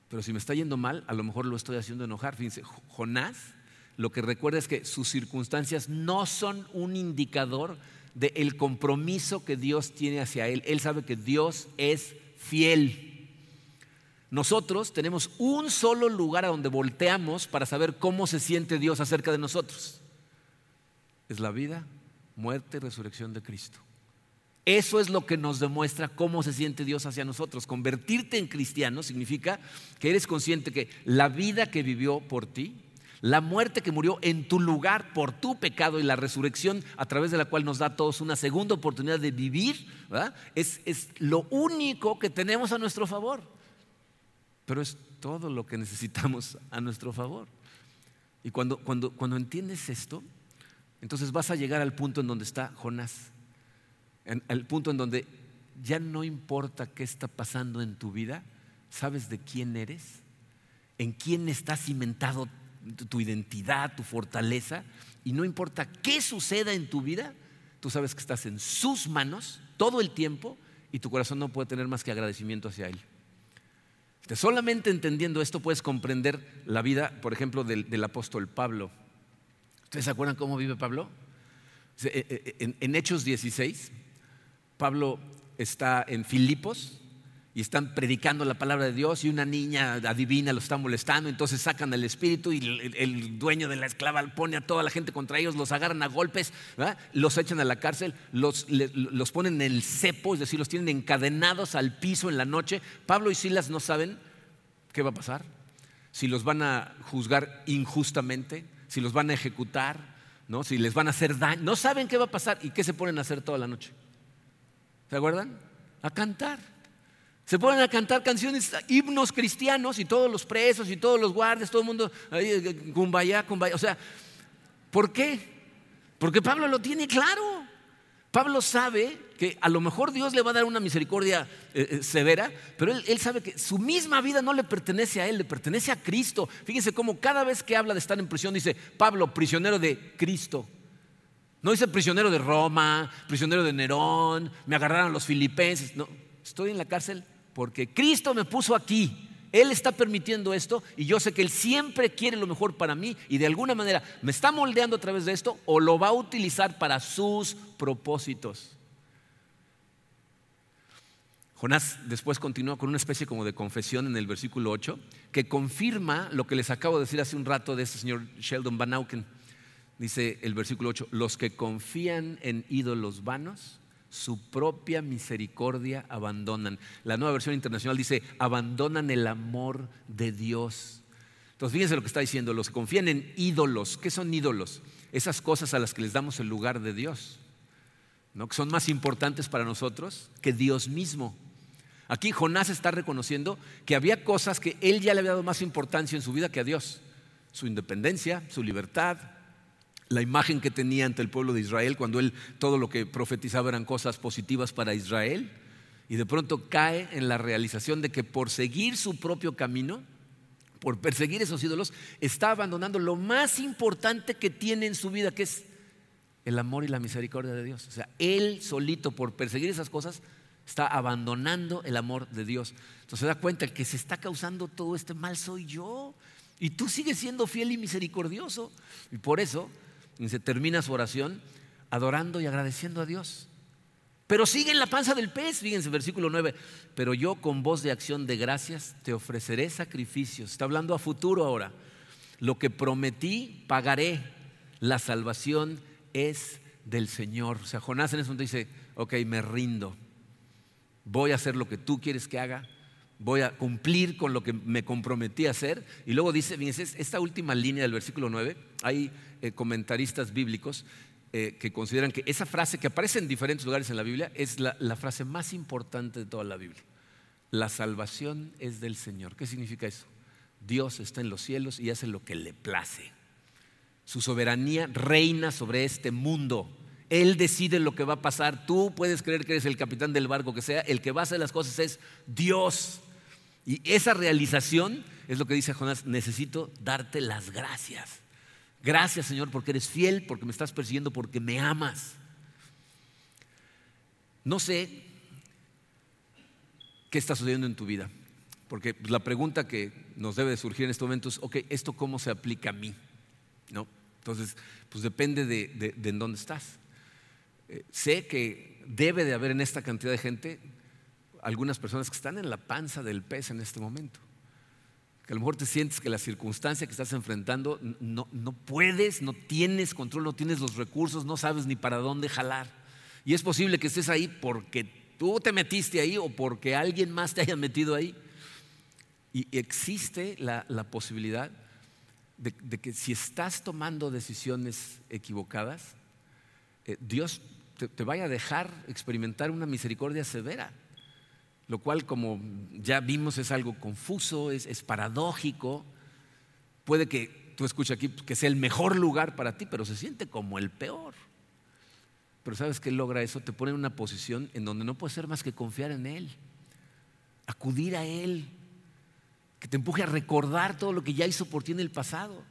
Pero si me está yendo mal, a lo mejor lo estoy haciendo enojar. Fíjense, Jonás lo que recuerda es que sus circunstancias no son un indicador del compromiso que Dios tiene hacia él. Él sabe que Dios es fiel. Nosotros tenemos un solo lugar a donde volteamos para saber cómo se siente Dios acerca de nosotros. Es la vida, muerte y resurrección de Cristo. Eso es lo que nos demuestra cómo se siente Dios hacia nosotros. Convertirte en cristiano significa que eres consciente que la vida que vivió por ti, la muerte que murió en tu lugar por tu pecado y la resurrección a través de la cual nos da a todos una segunda oportunidad de vivir, es, es lo único que tenemos a nuestro favor. Pero es todo lo que necesitamos a nuestro favor. Y cuando, cuando, cuando entiendes esto, entonces vas a llegar al punto en donde está Jonás al punto en donde ya no importa qué está pasando en tu vida, sabes de quién eres, en quién está cimentado tu identidad, tu fortaleza, y no importa qué suceda en tu vida, tú sabes que estás en sus manos todo el tiempo y tu corazón no puede tener más que agradecimiento hacia Él. Solamente entendiendo esto puedes comprender la vida, por ejemplo, del, apóstol Pablo. ¿Ustedes se acuerdan cómo vive Pablo? Eh, eh, en Hechos 16, Pablo está en Filipos y están predicando la palabra de Dios y una niña adivina lo está molestando, entonces sacan al espíritu y el, dueño de la esclava pone a toda la gente contra ellos, los agarran a golpes, los echan a la cárcel, los, los ponen en el cepo, es decir, los tienen encadenados al piso en la noche. Pablo y Silas no saben qué va a pasar, si los van a juzgar injustamente, si los van a ejecutar, ¿no? si les van a hacer daño, no saben qué va a pasar y qué se ponen a hacer toda la noche. ¿Se acuerdan? A cantar. Se ponen a cantar canciones, himnos cristianos y todos los presos y todos los guardias, todo el mundo, ahí, cumbaya, cumbaya. O sea, ¿por qué? Porque Pablo lo tiene claro. Pablo sabe que a lo mejor Dios le va a dar una misericordia eh, eh, severa, pero él, él, sabe que su misma vida no le pertenece a él, le pertenece a Cristo. Fíjense cómo cada vez que habla de estar en prisión dice, Pablo, prisionero de Cristo. No dice prisionero de Roma, prisionero de Nerón, me agarraron los filipenses. No, estoy en la cárcel porque Cristo me puso aquí. Él está permitiendo esto y yo sé que Él siempre quiere lo mejor para mí y de alguna manera me está moldeando a través de esto o lo va a utilizar para sus propósitos. Jonás después continúa con una especie como de confesión en el versículo 8 que confirma lo que les acabo de decir hace un rato de este señor Sheldon Van Auken dice el versículo 8, los que confían en ídolos vanos, su propia misericordia abandonan. La nueva versión internacional dice, abandonan el amor de Dios. Entonces, fíjense lo que está diciendo, los que confían en ídolos, ¿qué son ídolos? Esas cosas a las que les damos el lugar de Dios, ¿no? que son más importantes para nosotros que Dios mismo. Aquí Jonás está reconociendo que había cosas que él ya le había dado más importancia en su vida que a Dios. Su independencia, su libertad, la imagen que tenía ante el pueblo de Israel cuando él todo lo que profetizaba eran cosas positivas para Israel y de pronto cae en la realización de que por seguir su propio camino, por perseguir esos ídolos, está abandonando lo más importante que tiene en su vida, que es el amor y la misericordia de Dios. O sea, él solito por perseguir esas cosas está abandonando el amor de Dios. Entonces se da cuenta, que se está causando todo este mal soy yo. Y tú sigues siendo fiel y misericordioso. Y por eso se termina su oración adorando y agradeciendo a Dios. Pero sigue en la panza del pez, fíjense, versículo 9. Pero yo con voz de acción de gracias te ofreceré sacrificios. Está hablando a futuro ahora. Lo que prometí, pagaré. La salvación es del Señor. O sea, Jonás en ese momento dice, ok, me rindo. Voy a hacer lo que tú quieres que haga. Voy a cumplir con lo que me comprometí a hacer. Y luego dice, esta última línea del versículo 9, hay eh, comentaristas bíblicos eh, que consideran que esa frase que aparece en diferentes lugares en la Biblia es la, la frase más importante de toda la Biblia. La salvación es del Señor. ¿Qué significa eso? Dios está en los cielos y hace lo que le place. Su soberanía reina sobre este mundo. Él decide lo que va a pasar. Tú puedes creer que eres el capitán del barco que sea. El que va a hacer las cosas es Dios. Y esa realización es lo que dice Jonás, necesito darte las gracias. Gracias Señor porque eres fiel, porque me estás persiguiendo, porque me amas. No sé qué está sucediendo en tu vida, porque la pregunta que nos debe de surgir en este momento es, ok, ¿esto cómo se aplica a mí? ¿No? Entonces, pues depende de, en dónde estás. Eh, sé que debe de haber en esta cantidad de gente algunas personas que están en la panza del pez en este momento. Que a lo mejor te sientes que la circunstancia que estás enfrentando no, no puedes, no tienes control, no tienes los recursos, no sabes ni para dónde jalar. Y es posible que estés ahí porque tú te metiste ahí o porque alguien más te haya metido ahí. Y existe la, la posibilidad de, que si estás tomando decisiones equivocadas, eh, Dios te, vaya a dejar experimentar una misericordia severa, lo cual como ya vimos es algo confuso, es, paradójico, puede que tú escuches aquí que sea el mejor lugar para ti, pero se siente como el peor. Pero ¿sabes qué logra eso? Te pone en una posición en donde no puedes ser más que confiar en Él, acudir a Él, que te empuje a recordar todo lo que ya hizo por ti en el pasado.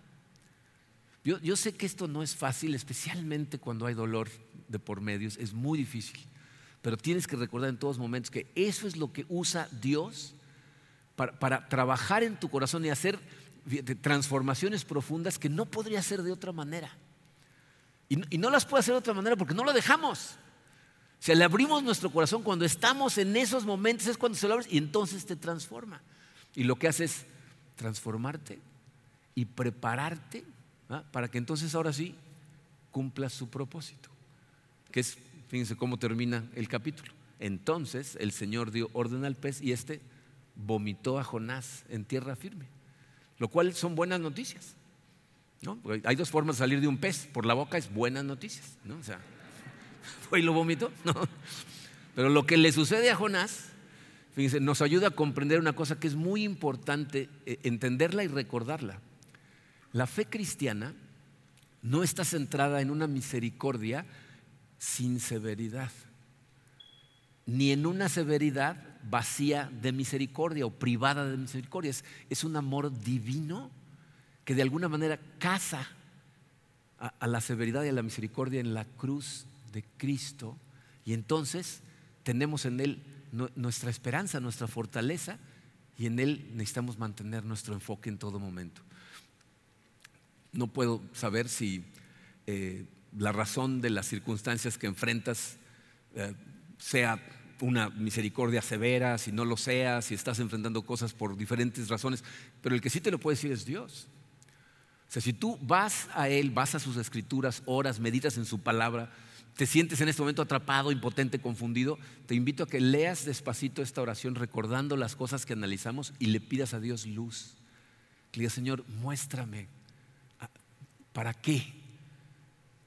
Yo, yo sé que esto no es fácil, especialmente cuando hay dolor de por medios, es muy difícil, pero tienes que recordar en todos momentos que eso es lo que usa Dios para, trabajar en tu corazón y hacer transformaciones profundas que no podría hacer de otra manera. Y, no las puede hacer de otra manera porque no lo dejamos. Si le abrimos nuestro corazón cuando estamos en esos momentos, es cuando se lo abres y entonces te transforma. Y lo que hace es transformarte y prepararte para que entonces ahora sí cumpla su propósito. Que es, fíjense cómo termina el capítulo. Entonces el Señor dio orden al pez y este vomitó a Jonás en tierra firme. Lo cual son buenas noticias. Hay dos formas de salir de un pez. Por la boca es buenas noticias. ¿no? O sea, fue y lo vomitó. Pero lo que le sucede a Jonás Fíjense, nos ayuda a comprender una cosa que es muy importante eh, entenderla y recordarla. La fe cristiana no está centrada en una misericordia sin severidad, ni en una severidad vacía de misericordia o privada de misericordia. Es, un amor divino que de alguna manera casa a la severidad y a la misericordia en la cruz de Cristo y entonces tenemos en Él nuestra esperanza, nuestra fortaleza, y en Él necesitamos mantener nuestro enfoque en todo momento. No puedo saber si eh, la razón de las circunstancias que enfrentas eh, sea una misericordia severa, si no lo sea, si estás enfrentando cosas por diferentes razones, pero el que sí te lo puede decir es Dios. O sea, si tú vas a Él, vas a sus escrituras, oras, meditas en su palabra, te sientes en este momento atrapado, impotente, confundido, te invito a que leas despacito esta oración recordando las cosas que analizamos y le pidas a Dios luz. Que digas, Señor, muéstrame. Ah, ¿Para qué?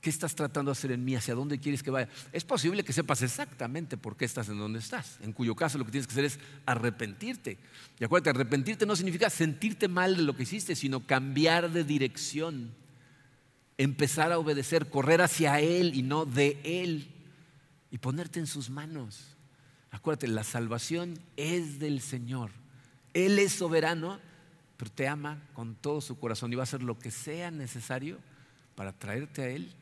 ¿Qué estás tratando de hacer en mí? ¿Hacia dónde quieres que vaya? Es posible que sepas exactamente por qué estás en donde estás, en cuyo caso lo que tienes que hacer es arrepentirte. Y acuérdate, arrepentirte no significa sentirte mal de lo que hiciste, sino cambiar de dirección empezar a obedecer, correr hacia Él y no de Él y ponerte en sus manos. Acuérdate, la salvación es del Señor. Él es soberano, pero te ama con todo su corazón y va a hacer lo que sea necesario para traerte a Él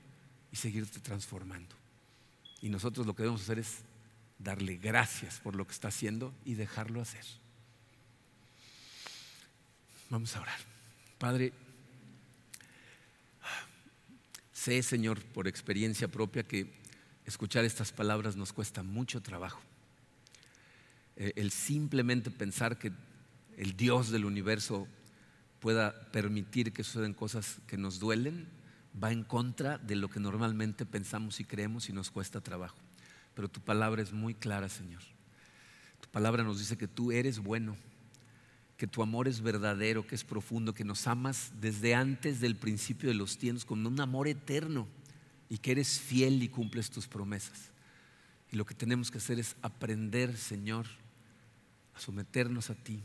y seguirte transformando. Y nosotros lo que debemos hacer es darle gracias por lo que está haciendo y dejarlo hacer. Vamos a orar. Padre, Sé, Señor, por experiencia propia, que escuchar estas palabras nos cuesta mucho trabajo. Eh, el simplemente pensar que el Dios del universo pueda permitir que sucedan cosas que nos duelen, va en contra de lo que normalmente pensamos y creemos y nos cuesta trabajo. Pero tu palabra es muy clara, Señor. Tu palabra nos dice que tú eres bueno, que tu amor es verdadero, que es profundo, que nos amas desde antes del principio de los tiempos con un amor eterno y que eres fiel y cumples tus promesas. Y lo que tenemos que hacer es aprender, Señor, a someternos a ti,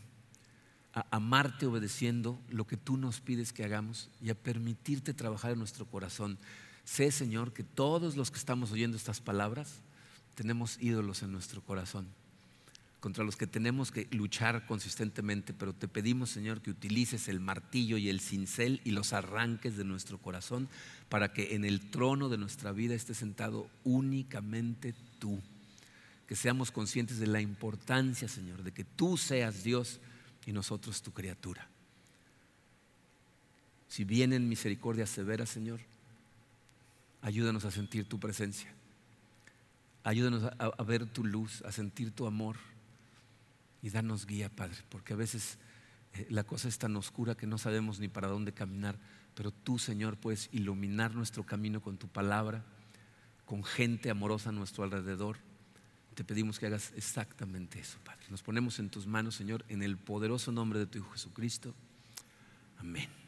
a amarte obedeciendo lo que tú nos pides que hagamos y a permitirte trabajar en nuestro corazón. Sé, Señor, que todos los que estamos oyendo estas palabras tenemos ídolos en nuestro corazón, contra los que tenemos que luchar consistentemente, pero te pedimos, Señor, que utilices el martillo y el cincel y los arranques de nuestro corazón para que en el trono de nuestra vida esté sentado únicamente tú. Que seamos conscientes de la importancia, Señor, de que tú seas Dios y nosotros tu criatura. Si vienen misericordias severas, Señor, ayúdanos a sentir tu presencia. Ayúdanos a, ver tu luz, a sentir tu amor y danos guía, Padre, porque a veces eh, la cosa es tan oscura que no sabemos ni para dónde caminar, pero tú, Señor, puedes iluminar nuestro camino con tu palabra, con gente amorosa a nuestro alrededor. Te pedimos que hagas exactamente eso, Padre. Nos ponemos en tus manos, Señor, en el poderoso nombre de tu Hijo Jesucristo. Amén.